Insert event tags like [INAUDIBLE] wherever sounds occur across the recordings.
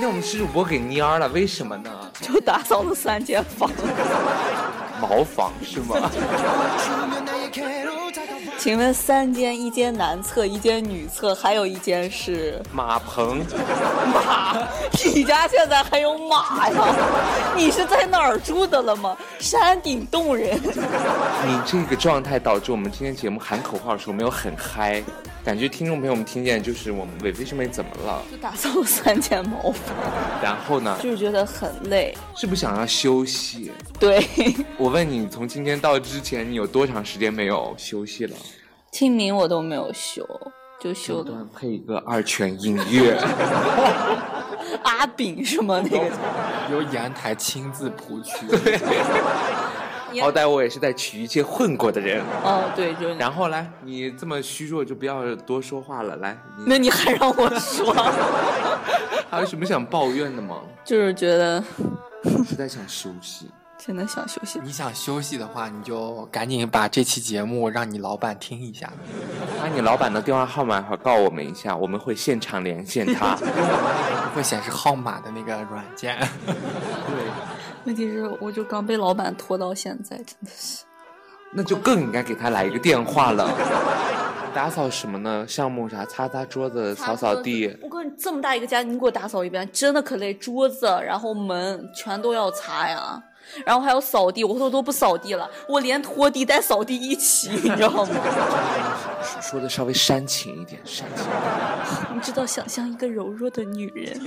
那我们是主播给蔫了，为什么呢？就打扫了三间房，[LAUGHS] 茅房是吗？请问三间，一间男厕，一间女厕，还有一间是马棚。马？你家现在还有马呀？你是在哪儿住的了吗？山顶洞人。你这个状态导致我们今天节目喊口号的时候没有很嗨，感觉听众朋友们听见就是我们伟飞兄妹怎么了？就打扫了三间茅房，然后呢？就是觉得很累，是不是想要休息？对。我问你，从今天到之前，你有多长时间没有休息了？清明我都没有休，就休的。配一个二泉映月。[LAUGHS] 阿炳是吗？那个 [LAUGHS] 由阳台亲自谱曲。好歹我也是在曲艺界混过的人。哦，对，就然后来，你这么虚弱，就不要多说话了。来，那你还让我说？[LAUGHS] 还有什么想抱怨的吗？就是觉得实在想休息。真的想休息。你想休息的话，你就赶紧把这期节目让你老板听一下，[LAUGHS] 把你老板的电话号码告我们一下，我们会现场连线他。[LAUGHS] 会显示号码的那个软件。[LAUGHS] 对。问题是，我就刚被老板拖到现在，真的是。那就更应该给他来一个电话了。打扫什么呢？项目啥？擦擦桌子，扫扫地。我跟你这么大一个家，你给我打扫一遍，真的可累。桌子，然后门全都要擦呀。然后还要扫地，我说都不扫地了，我连拖地带扫地一起，[LAUGHS] 你知道吗？说的稍微煽情一点，煽情。[LAUGHS] 你知道，想象一个柔弱的女人，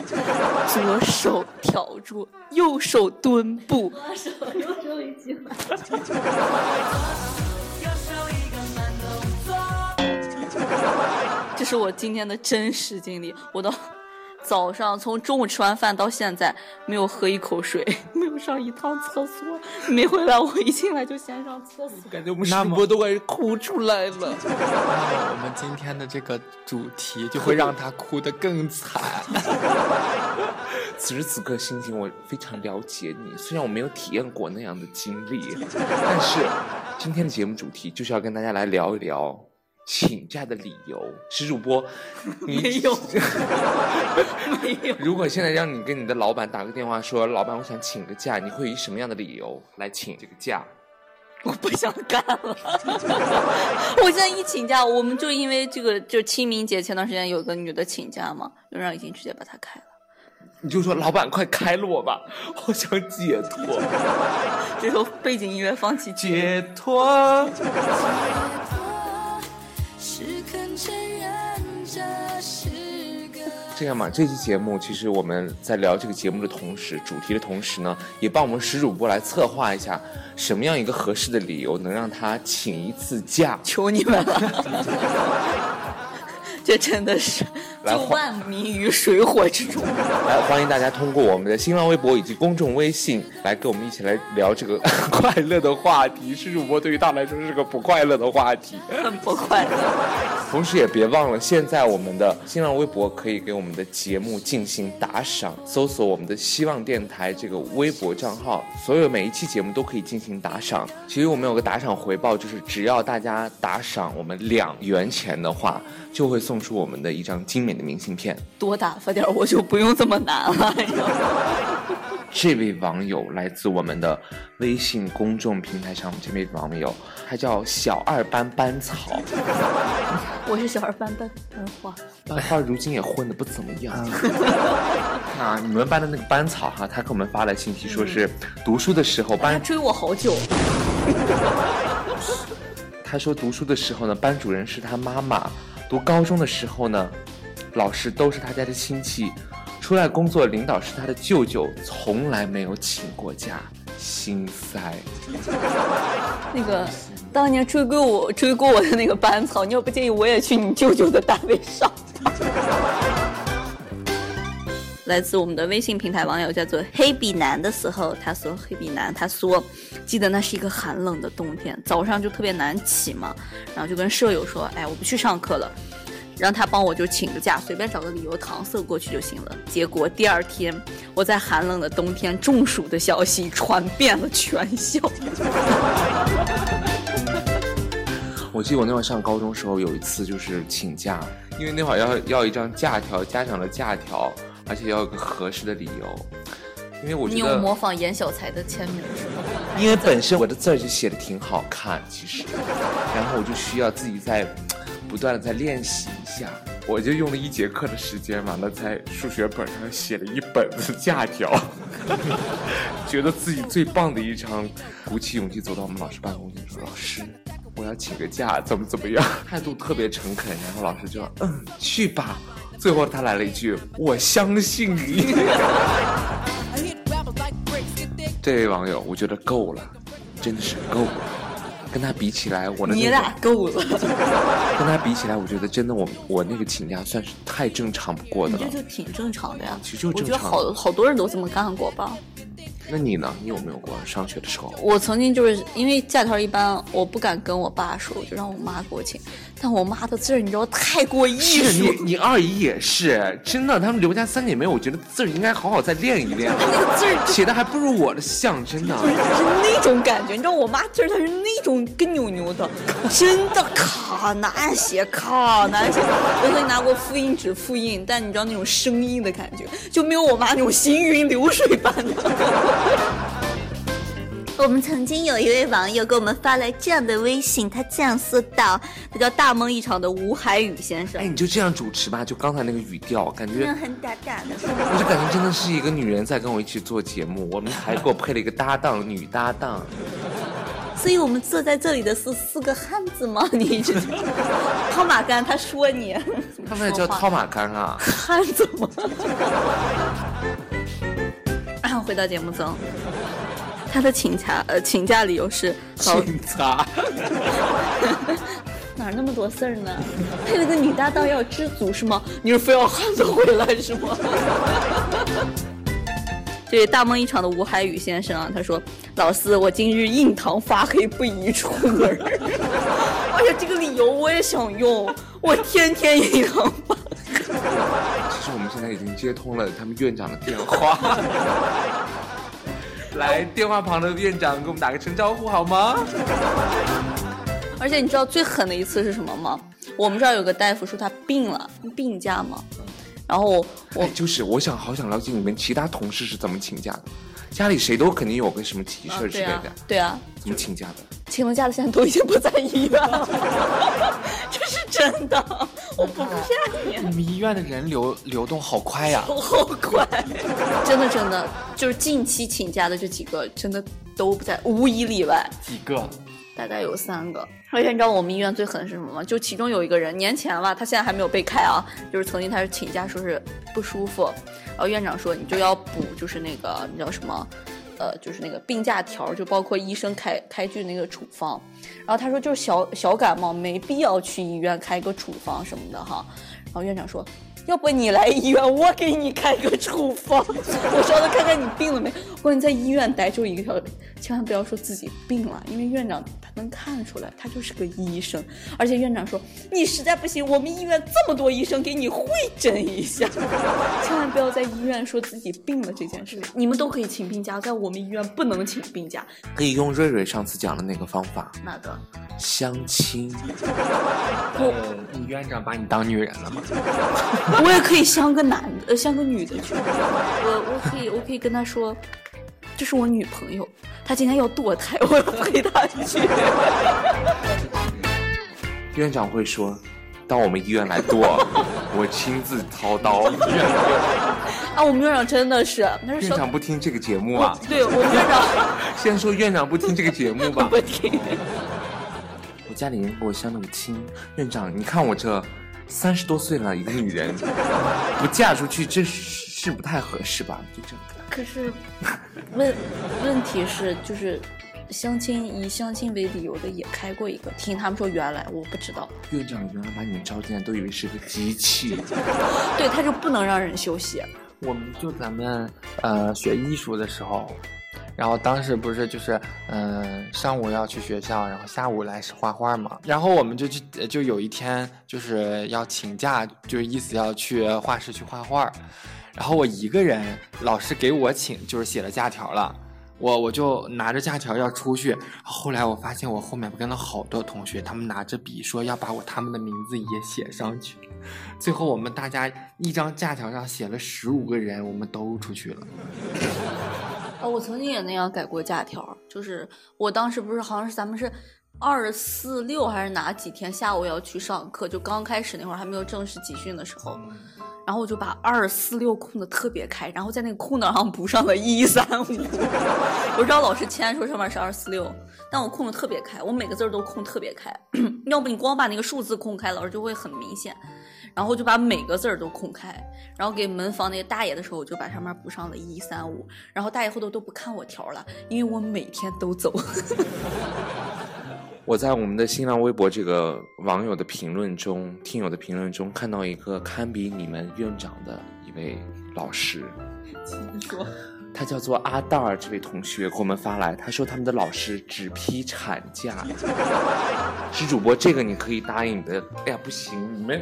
左手挑住，右手蹲步。手右手一起这是我今天的真实经历，我的。早上从中午吃完饭到现在，没有喝一口水，[LAUGHS] 没有上一趟厕所，没回来。我一进来就先上厕所，感觉我们主播都快哭出来了。我们今天的这个主题就会让他哭得更惨。[LAUGHS] 此时此刻心情我非常了解你，虽然我没有体验过那样的经历，但是今天的节目主题就是要跟大家来聊一聊。请假的理由，石主播，没有，[LAUGHS] 没有。如果现在让你跟你的老板打个电话，说老板，我想请个假，你会以什么样的理由来请这个假？我不想干了。[LAUGHS] 我现在一请假，我们就因为这个，就清明节前段时间有个女的请假嘛，就让已经直接把她开了。你就说老板，快开了我吧，我想解脱。[LAUGHS] 这首背景音乐放弃解脱。这样吧，这期节目其实我们在聊这个节目的同时，主题的同时呢，也帮我们石主播来策划一下，什么样一个合适的理由能让他请一次假？求你们了。[LAUGHS] 这真的是救万民于水火之中。来，欢迎大家通过我们的新浪微博以及公众微信来跟我们一起来聊这个 [LAUGHS] 快乐的话题。是主播对于他来说是个不快乐的话题，很不快乐。同时也别忘了，现在我们的新浪微博可以给我们的节目进行打赏，搜索我们的希望电台这个微博账号，所有每一期节目都可以进行打赏。其实我们有个打赏回报，就是只要大家打赏我们两元钱的话。就会送出我们的一张精美的明信片。多打发点，我就不用这么难了。[LAUGHS] 这位网友来自我们的微信公众平台上，这位网友他叫小二班班草，[LAUGHS] 我是小二班班班花，班花如今也混得不怎么样。啊，[LAUGHS] 你们班的那个班草哈，他给我们发来信息，说是读书的时候他班，追我好久。他说读书的时候呢，班主任是他妈妈；读高中的时候呢，老师都是他家的亲戚；出来工作，领导是他的舅舅，从来没有请过假，心塞。[LAUGHS] 那个当年追过我追过我的那个班草，你要不介意我也去你舅舅的单位上班？[LAUGHS] 来自我们的微信平台网友叫做黑比男的时候，他说黑比男，他说记得那是一个寒冷的冬天，早上就特别难起嘛，然后就跟舍友说，哎，我不去上课了。让他帮我就请个假，随便找个理由搪塞过去就行了。结果第二天，我在寒冷的冬天中暑的消息传遍了全校。[LAUGHS] 我记得我那会儿上高中时候有一次就是请假，因为那会儿要要一张假条，家长的假条，而且要有个合适的理由。因为我你觉得，有模仿严小才的签名是吗？因为本身我的字儿就写的挺好看，其实，然后我就需要自己在不断的在练习一下。我就用了一节课的时间完了在数学本上写了一本子假条，[LAUGHS] 觉得自己最棒的一张，鼓起勇气走到我们老师办公室说：“老师，我要请个假，怎么怎么样？”态度特别诚恳，然后老师就说：“嗯，去吧。”最后他来了一句：“我相信你。[LAUGHS] ”这位网友，我觉得够了，真的是够了。跟他比起来，我的那个你俩够了，[LAUGHS] 跟他比起来，我觉得真的我我那个请假算是太正常不过的了这。就挺正常的呀。其实就我觉得好好多人都这么干过吧。那你呢？你有没有过上学的时候？我曾经就是因为假条一般我不敢跟我爸说，我就让我妈给我请。但我妈的字儿你知道太过艺是术你，，你二姨也是，真的，他们刘家三姐妹，我觉得字儿应该好好再练一练，[LAUGHS] 那个字儿写的还不如我的像，真的。就是那种感觉，你知道我妈字儿，她是那种跟扭扭的，真的卡难写，卡难写。我曾经拿过复印纸复印，但你知道那种生硬的感觉，就没有我妈那种行云流水般的。[LAUGHS] 我们曾经有一位网友给我们发来这样的微信，他这样说道：“他叫大梦一场的吴海宇先生哎，，你就这样主持吧，就刚才那个语调，感觉很嗲嗲的。”我就感觉真的是一个女人在跟我一起做节目，我们还给我配了一个搭档，女搭档。所以我们坐在这里的是四个汉子吗？[LAUGHS] 你一直套马杆，他说你，他们也叫套马杆啊。汉子吗？回到节目中，他的请假呃请假理由是老警察，[LAUGHS] 哪那么多事儿呢？配了个女搭档要知足是吗？你是非要汉子回来是吗？[LAUGHS] 这大梦一场的吴海宇先生啊，他说：“老四，我今日印堂发黑，不宜出门儿。[LAUGHS] ”哎呀，这个理由我也想用，我天天印堂发们现在已经接通了他们院长的电话。[LAUGHS] 来，电话旁的院长给我们打个声招呼好吗？而且你知道最狠的一次是什么吗？我们这儿有个大夫说他病了，病假嘛。然后我就是我想好想了解你们其他同事是怎么请假的，家里谁都肯定有个什么急事儿之类的，对啊，怎么请假的？请了假的现在都已经不在医院了，[LAUGHS] 这是真的，我不骗你。你们医院的人流流动好快呀、[LAUGHS] 好快，[LAUGHS] 真的真的，就是近期请假的这几个，真的都不在，无一例外。几个？大概有三个。而且你知道我们医院最狠的是什么吗？就其中有一个人年前了，他现在还没有被开啊，就是曾经他是请假说是不舒服，然后院长说你就要补，就是那个你知道什么？呃，就是那个病假条，就包括医生开开具那个处方，然后他说就是小小感冒，没必要去医院开个处方什么的哈。然后院长说，要不你来医院，我给你开个处方，[LAUGHS] 我稍微看看你病了没。我说你在医院待就一个小时，千万不要说自己病了，因为院长他能看出来，他就是个医生。而且院长说，你实在不行，我们医院这么多医生，给你会诊一下。千万不要在医院说自己病了这件事。你们都可以请病假，在我们医院不能请病假。可以用瑞瑞上次讲的那个方法，哪个？相亲。不，你院长把你当女人了吗？我也可以像个男的，呃，像个女的去。我我可以我可以跟他说，这是我女朋友，她今天要堕胎，我要陪她去。院长会说，到我们医院来剁，[LAUGHS] 我亲自操刀。啊，我们院长真的是院长不听这个节目啊？对，我们院长 [LAUGHS] 先说院长不听这个节目吧。[LAUGHS] 不听。我家里人给我相那么亲，院长，你看我这三十多岁了一个女人，[LAUGHS] 不嫁出去，这是是不太合适吧？就这样。可是，问问题是就是。相亲以相亲为理由的也开过一个，听他们说原来我不知道。院长原来把你们招进来都以为是个机器，对，他就不能让人休息。我们就咱们呃学艺术的时候，然后当时不是就是嗯上午要去学校，然后下午来画画嘛，然后我们就去就有一天就是要请假，就意思要去画室去画画，然后我一个人，老师给我请就是写了假条了。我我就拿着假条要出去，后来我发现我后面跟了好多同学，他们拿着笔说要把我他们的名字也写上去，最后我们大家一张假条上写了十五个人，我们都出去了。哦，我曾经也那样改过假条，就是我当时不是好像是咱们是二四六还是哪几天下午要去上课，就刚开始那会儿还没有正式集训的时候。然后我就把二四六空的特别开，然后在那个空档上补上了一三五。[LAUGHS] 我知道老师签说上面是二四六，但我空的特别开，我每个字都空特别开。[CLEARS THROAT] 要不你光把那个数字空开，老师就会很明显。然后就把每个字都空开，然后给门房那个大爷的时候，我就把上面补上了一三五。然后大爷后头都不看我条了，因为我每天都走。[LAUGHS] 我在我们的新浪微博这个网友的评论中、听友的评论中看到一个堪比你们院长的一位老师，[LAUGHS] 请说，他叫做阿道尔，这位同学给我们发来，他说他们的老师只批产假。[LAUGHS] 是主播，这个你可以答应的。哎呀，不行，你们。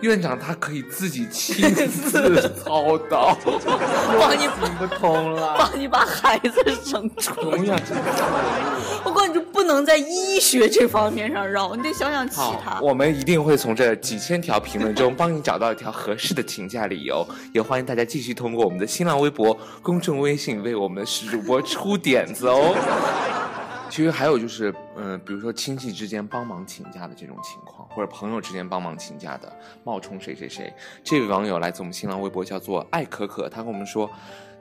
院长他可以自己亲自操刀，[LAUGHS] 帮你行不通了，帮你把孩子生出来。[LAUGHS] 我告诉你就不能在医学这方面上绕，你得想想其他。我们一定会从这几千条评论中帮你找到一条合适的请假理由。也欢迎大家继续通过我们的新浪微博、公众用微信为我们的史主播出点子哦。其实还有就是，嗯，比如说亲戚之间帮忙请假的这种情况，或者朋友之间帮忙请假的，冒充谁谁谁。这位网友来自我们新浪微博，叫做爱可可，他跟我们说，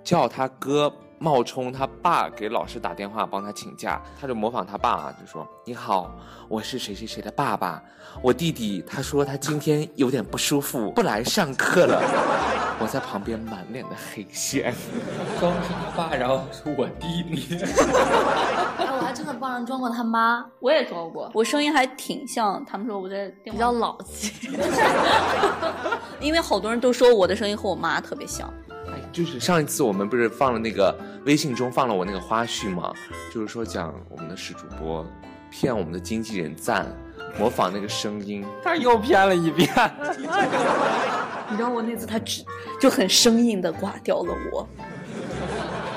叫他哥。冒充他爸给老师打电话帮他请假，他就模仿他爸，就说：“你好，我是谁谁谁的爸爸，我弟弟他说他今天有点不舒服，不来上课了。” [LAUGHS] 我在旁边满脸的黑线，装是他爸，然后是我弟弟。[LAUGHS] 哎，我还真的帮人装过他妈，我也装过，我声音还挺像。他们说我在比较老气，[LAUGHS] 因为好多人都说我的声音和我妈特别像。就是上一次我们不是放了那个微信中放了我那个花絮吗？就是说讲我们的是主播骗我们的经纪人赞，模仿那个声音，他又骗了一遍。[LAUGHS] [LAUGHS] 你知道我那次他只就很生硬的挂掉了我。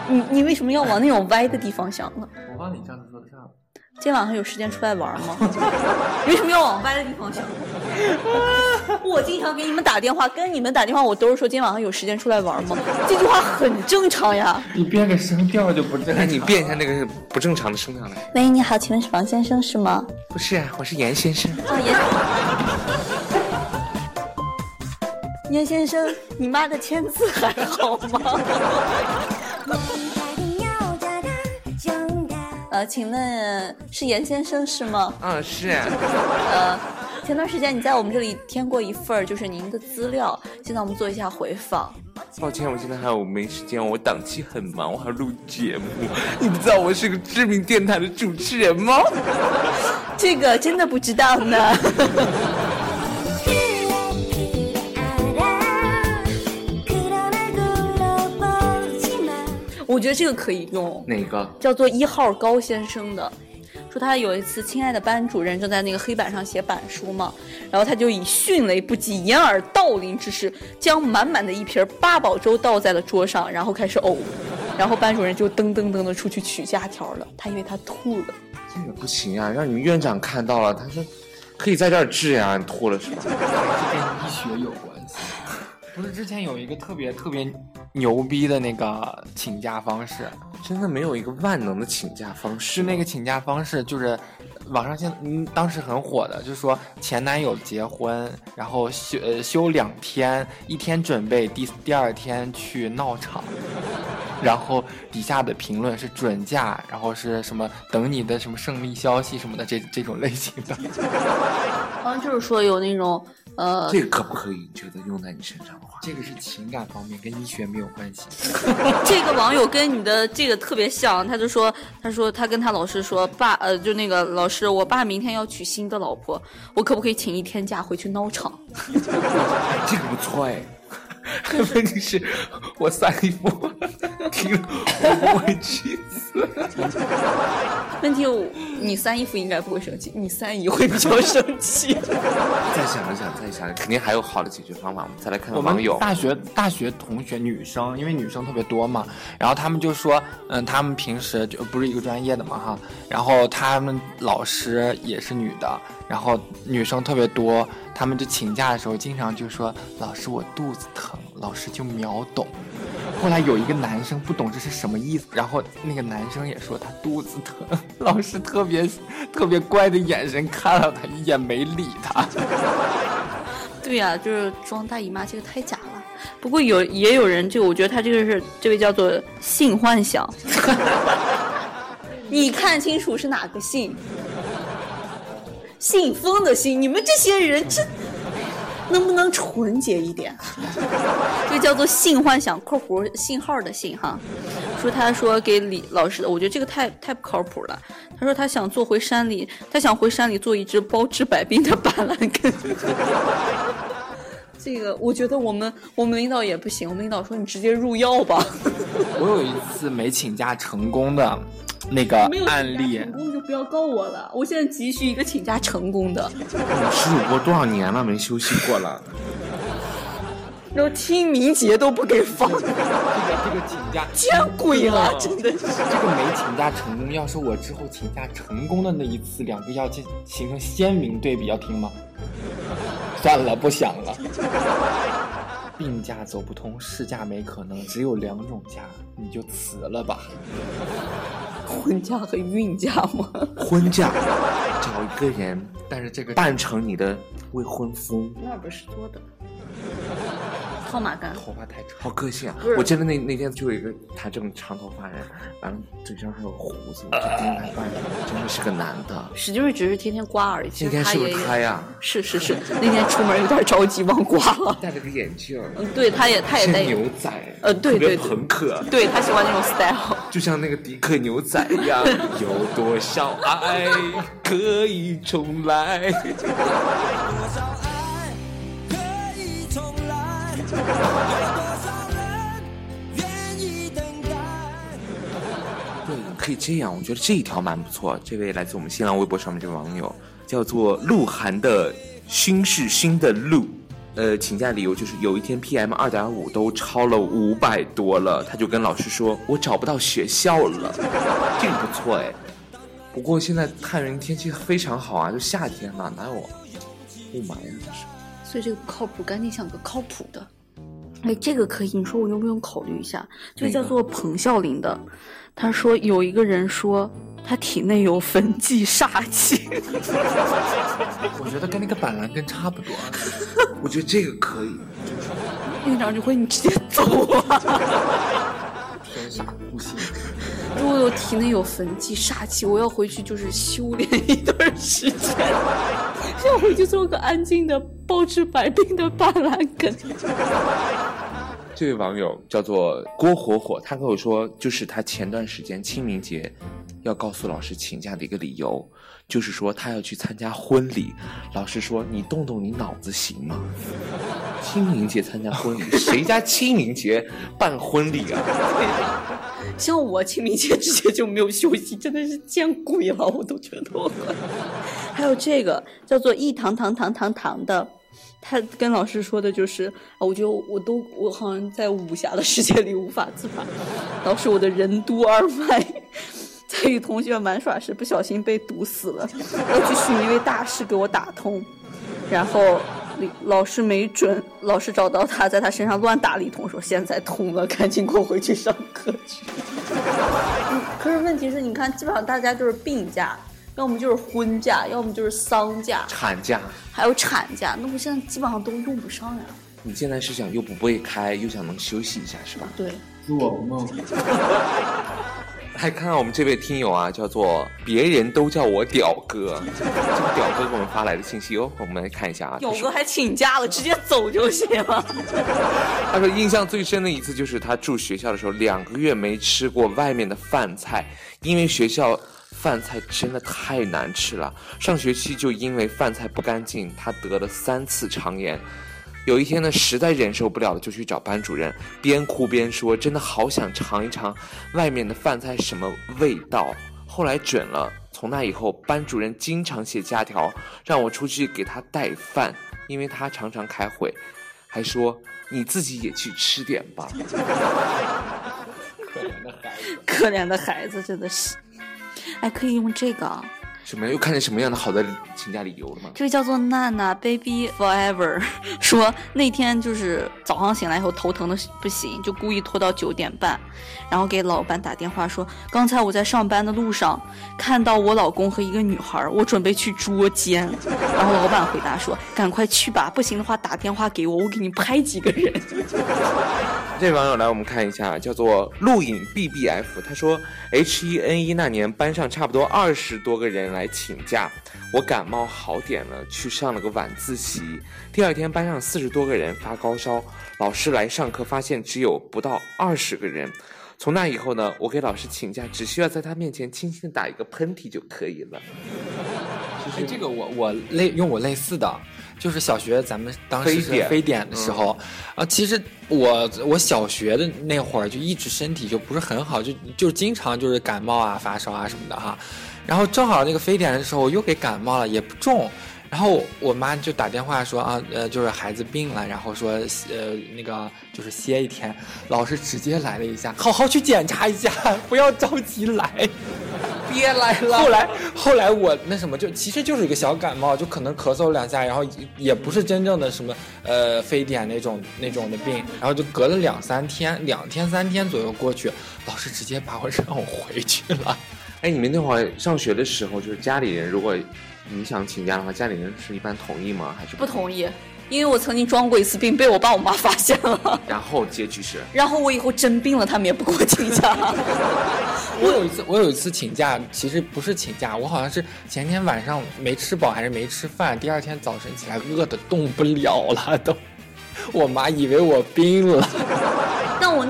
你你为什么要往那种歪的地方想呢？我帮你这样说的。今天晚上有时间出来玩吗？[LAUGHS] 为什么要往歪的地方想？[LAUGHS] 我经常给你们打电话，跟你们打电话，我都是说今天晚上有时间出来玩吗？这句话很正常呀。你变个声调就不正常。你变一下那个不正常的声调来。喂，你好，请问是王先生是吗？不是，我是严先生。哦，严。严先生，你妈的签字还好吗？呃，请问是严先生是吗？嗯，是。呃，前段时间你在我们这里填过一份就是您的资料，现在我们做一下回访。抱歉，我现在还有没时间，我档期很忙，我还要录节目。你不知道我是个知名电台的主持人吗？这个真的不知道呢。觉得这个可以用，哪个叫做一号高先生的？说他有一次，亲爱的班主任正在那个黑板上写板书嘛，然后他就以迅雷不及掩耳盗铃之势，将满满的一瓶八宝粥倒在了桌上，然后开始呕，然后班主任就噔噔噔的出去取假条了，他以为他吐了。这个不行啊，让你们院长看到了，他说可以在这儿治呀，你吐了是吧？这跟医学有关系。不是之前有一个特别特别牛逼的那个请假方式，真的没有一个万能的请假方式。是那个请假方式，就是网上现嗯当时很火的，就是说前男友结婚，然后休呃休两天，一天准备，第第二天去闹场，[LAUGHS] 然后底下的评论是准假，然后是什么等你的什么胜利消息什么的这这种类型的。[LAUGHS] 好像就是说有那种呃，这个可不可以？你觉得用在你身上的话，这个是情感方面，跟医学没有关系。[LAUGHS] 这个网友跟你的这个特别像，他就说，他说他跟他老师说，爸，呃，就那个老师，我爸明天要娶新的老婆，我可不可以请一天假回去闹场？[LAUGHS] 这个不错哎。[LAUGHS] 问题是，我三姨夫听了我不会去死。问题我你三姨夫应该不会生气，你三姨会比较生气。[LAUGHS] 再想一想，再想，肯定还有好的解决方法。我们再来看看网友。大学大学同学女生，因为女生特别多嘛，然后他们就说，嗯，他们平时就不是一个专业的嘛哈，然后他们老师也是女的，然后女生特别多，他们就请假的时候经常就说，老师我肚子疼，老师就秒懂。后来有一个男生不懂这是什么意思，然后那个男生也说他肚子疼，[LAUGHS] 老师特别特别乖的眼神看了他一眼，没理他。[LAUGHS] 对呀、就是装大姨妈，这个太假了。不过有也有人，就我觉得他这个是这位叫做性幻想，[LAUGHS] 你看清楚是哪个姓？信封的信，你们这些人真能不能纯洁一点？[LAUGHS] 这个叫做性幻想（括弧信号的信）哈。说他说给李老师的，我觉得这个太太不靠谱了。他说他想做回山里，他想回山里做一只包治百病的板蓝根。[LAUGHS] 这个我觉得我们我们领导也不行，我们领导说你直接入药吧。[LAUGHS] 我有一次没请假成功的那个案例成，功就不要告我了。我现在急需一个请假成功的。耻辱过多少年了，没休息过了。然后清明节都不给放，这个这个请假见鬼了，真的是。这个没请假成功，要是我之后请假成功的那一次，两个要进形成鲜明对比，要听吗？算了，不想了。病假走不通，事假没可能，只有两种假，你就辞了吧。婚假和孕假吗？[LAUGHS] 婚假，找一个人但是这个扮成你的未婚夫，那不是多的。套马杆，头发太长，好个性啊！我记得那那天就有一个他这种长头发人，完了嘴上还有胡子，我就盯他半天，真的是个男的。史劲瑞只是天天刮而已。其那天是不是他呀？是是是，那天出门有点着急，忘刮了。戴了个眼镜，嗯，对，他也他也像戴，牛仔，呃对对对朋克，对他喜欢那种 style。就像那个迪克牛仔一样。[LAUGHS] 有多少爱可以重来？多少爱可以重来？有多少人愿意等待？对，可以这样，我觉得这一条蛮不错。这位来自我们新浪微博上面这位网友叫做鹿晗的熏是熏的鹿，呃，请假理由就是有一天 PM 二点五都超了五百多了，他就跟老师说，我找不到学校了。这个不错哎。不过现在太原天气非常好啊，就夏天了，哪有雾霾呀？所以这个不靠谱，赶紧想个靠谱的。哎，这个可以，你说我用不用考虑一下？这个叫做彭孝林的，他说有一个人说他体内有焚寂煞气，[LAUGHS] 我觉得跟那个板蓝根差不多。[LAUGHS] 我觉得这个可以。院长就会你直接走啊！天煞孤星，如果我体内有焚寂煞气，我要回去就是修炼一段时间，[LAUGHS] 要回去做个安静的包治百病的板蓝根。[LAUGHS] 这位网友叫做郭火火，他跟我说，就是他前段时间清明节要告诉老师请假的一个理由，就是说他要去参加婚礼。老师说：“你动动你脑子行吗？清明节参加婚礼，谁家清明节办婚礼啊？[LAUGHS] 像我清明节之前就没有休息，真的是见鬼了，我都觉得我。[LAUGHS] 还有这个叫做一堂堂堂堂堂的，他跟老师说的就是，啊我觉得我都我好像在武侠的世界里无法自拔。老师，我的任督二脉在与同学玩耍时不小心被堵死了，[LAUGHS] 要去寻一位大师给我打通。然后，老师没准，老师找到他，在他身上乱打了一通，说现在通了，赶紧给我回去上课去。可是问题是，你看，基本上大家就是病假，要么就是婚假，要么就是丧假，产假，还有产假，那我现在基本上都用不上呀。你现在是想又不被开，又想能休息一下，是吧？对，做梦。[LAUGHS] 还看到我们这位听友啊，叫做别人都叫我屌哥，这个屌哥给我们发来的信息哦，我们来看一下啊。他说有个还请假了，直接走就行了。[LAUGHS] 他说印象最深的一次就是他住学校的时候，两个月没吃过外面的饭菜，因为学校饭菜真的太难吃了。上学期就因为饭菜不干净，他得了三次肠炎。有一天呢，实在忍受不了了，就去找班主任，边哭边说：“真的好想尝一尝外面的饭菜什么味道。”后来准了，从那以后，班主任经常写假条让我出去给他带饭，因为他常常开会，还说你自己也去吃点吧。可怜的孩子可怜的孩子真的是，哎，可以用这个，什么又看见什么样的好的请假理由了吗？这个叫做娜娜 baby forever，[LAUGHS] 说那天就是早上醒来以后头疼的不行，就故意拖到九点半，然后给老板打电话说，刚才我在上班的路上看到我老公和一个女孩，我准备去捉奸，[LAUGHS] 然后老板回答说，赶快去吧，不行的话打电话给我，我给你拍几个人。[LAUGHS] 这位网友来，我们看一下，叫做录影 BBF，他说 H E N 一那年班上差不多二十多个人来请假，我感冒好点了，去上了个晚自习。第二天班上四十多个人发高烧，老师来上课发现只有不到二十个人。从那以后呢，我给老师请假，只需要在他面前轻轻的打一个喷嚏就可以了。哎，这个我我类用我类似的，就是小学咱们当时是非典非典的时候，啊，其实我我小学的那会儿就一直身体就不是很好，就就经常就是感冒啊、发烧啊什么的哈，然后正好那个非典的时候我又给感冒了，也不重。然后我妈就打电话说啊，呃，就是孩子病了，然后说，呃，那个就是歇一天。老师直接来了一下，好好去检查一下，不要着急来。别来了 [LAUGHS] 后来后来我那什么，就其实就是一个小感冒，就可能咳嗽两下，然后也也不是真正的什么呃非典那种那种的病，然后就隔了两三天，两天三天左右过去，老师直接把我 [LAUGHS] 让我回去了。哎，你们那会儿上学的时候，就是家里人，如果你想请假的话，家里人是一般同意吗？还是不同意，因为我曾经装过一次病，被我爸我妈发现了，然后结局是，然后我以后真病了，他们也不给我请假。[LAUGHS] 我有一次，我有一次请假，其实不是请假，我好像是前天晚上没吃饱还是没吃饭，第二天早晨起来饿的动不了了都，我妈以为我病了。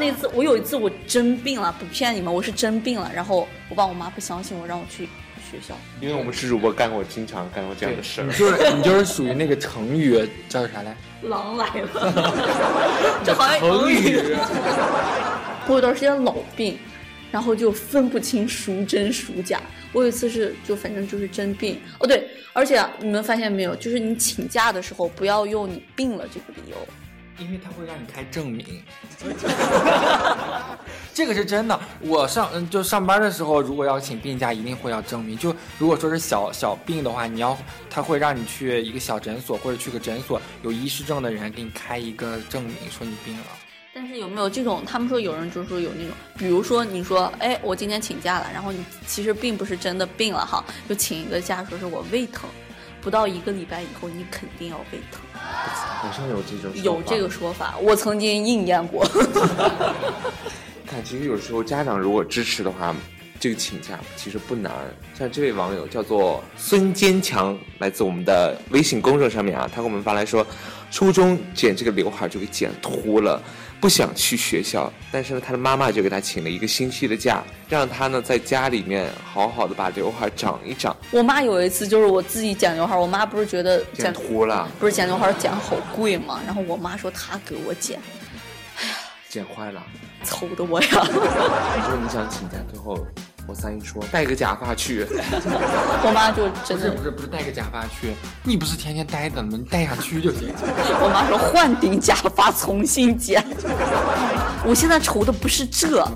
那次，我有一次我真病了，不骗你们，我是真病了。然后我爸我妈不相信我，让我去学校。因为我们是主播干过，经常干过这样的事儿你。就是你就是属于那个成语叫啥来？狼来了，[LAUGHS] 这好像成语。[LAUGHS] 我有段时间老病，然后就分不清孰真孰假。我有一次是就反正就是真病哦，对，而且你们发现没有，就是你请假的时候不要用你病了这个理由。因为他会让你开证明，[LAUGHS] 这个是真的。我上嗯就上班的时候，如果要请病假，一定会要证明。就如果说是小小病的话，你要他会让你去一个小诊所或者去个诊所，有医师证的人给你开一个证明，说你病了。但是有没有这种？他们说有人就是说有那种，比如说你说，哎，我今天请假了，然后你其实并不是真的病了哈，就请一个假，说是我胃疼，不到一个礼拜以后你肯定要胃疼，好像有这种有这个说法，我曾经应验过。[LAUGHS] [LAUGHS] 看，其实有时候家长如果支持的话，这个请假其实不难。像这位网友叫做孙坚强，来自我们的微信公众上面啊，他给我们发来说，初中剪这个刘海就给剪秃了。不想去学校，但是呢，他的妈妈就给他请了一个星期的假，让他呢在家里面好好的把刘海长一长，我妈有一次就是我自己剪刘海，我妈不是觉得剪秃了，不是剪刘海剪好贵嘛，然后我妈说她给我剪，剪坏了。[LAUGHS] 愁的我呀。你说你想请假，最后我三姨说戴个假发去，我妈就不真的是 [LAUGHS] 不是不是戴个假发去，你不是天天戴的吗？你戴上去就行。[LAUGHS] 我妈说换顶假发重新剪。[LAUGHS] 我现在愁的不是这，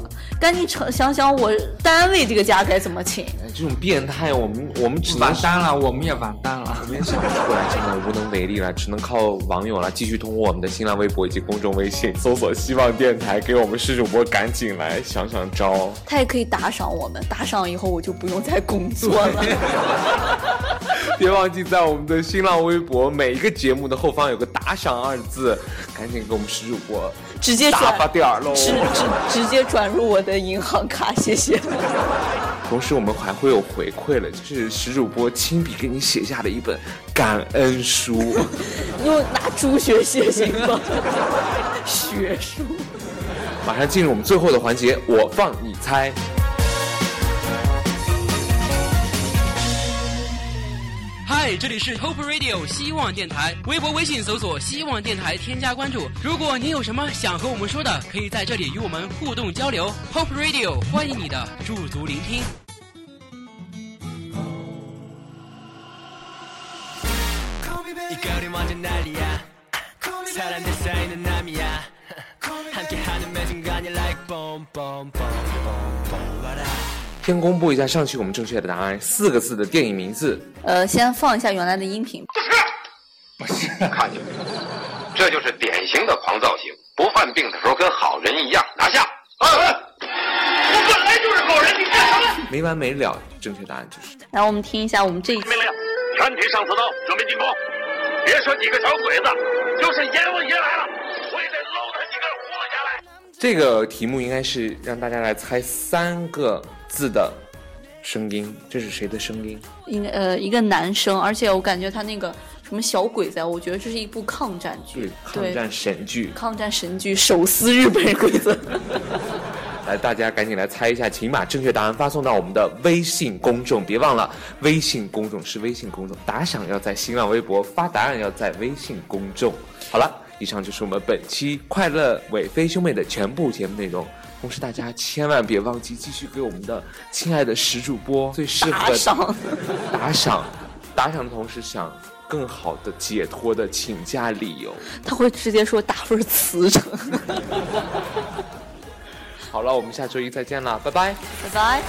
赶紧成想想我单位这个假该怎么请。哎这种变态，我们我们只能完蛋了，我们也完蛋了。我们也想不出来，真的无能为力了，只能靠网友了。继续通过我们的新浪微博以及公众微信搜索“希望电台”，给我们施主播赶紧来想想招。他也可以打赏我们，打赏以后我就不用再工 [LAUGHS] 作了。[LAUGHS] 别忘记在我们的新浪微博每一个节目的后方有个打赏二字，赶紧给我们石主播直接打发转点儿喽。直直直接转入我的银行卡，谢谢。[LAUGHS] 同时，我们还会有回馈了，就是石主播亲笔给你写下的一本感恩书。用拿猪血写行吗？血书。马上进入我们最后的环节，我放你猜。这里是 Hope Radio 希望电台，微博、微信搜索“希望电台”，添加关注。如果您有什么想和我们说的，可以在这里与我们互动交流。Hope Radio 欢迎你的驻足聆听。先公布一下上期我们正确的答案，四个字的电影名字。呃，先放一下原来的音频。看见没有？这就是典型的狂躁型，不犯病的时候跟好人一样。拿下！啊！我本来就是好人，你干什么？没完没了，正确答案就是然后我们听一下我们这一期命令，全体上刺刀，准备进攻。别说几个小鬼子，就是阎王爷来了，我也得捞他几根胡子下来。这个题目应该是让大家来猜三个字的声音，这是谁的声音？应该呃一个男生，而且我感觉他那个什么小鬼子啊，我觉得这是一部抗战剧，抗战神剧。抗战神剧，手撕日本鬼子。[LAUGHS] 来，大家赶紧来猜一下，请把正确答案发送到我们的微信公众，别忘了，微信公众是微信公众，打赏要在新浪微博，发答案要在微信公众。好了，以上就是我们本期快乐伟飞兄妹的全部节目内容。同时，大家千万别忘记继续给我们的亲爱的石主播最适合打赏打赏，打赏的同时想更好的解脱的请假理由。他会直接说打份辞呈。[LAUGHS] 好了，我们下周一再见了，拜拜。拜拜。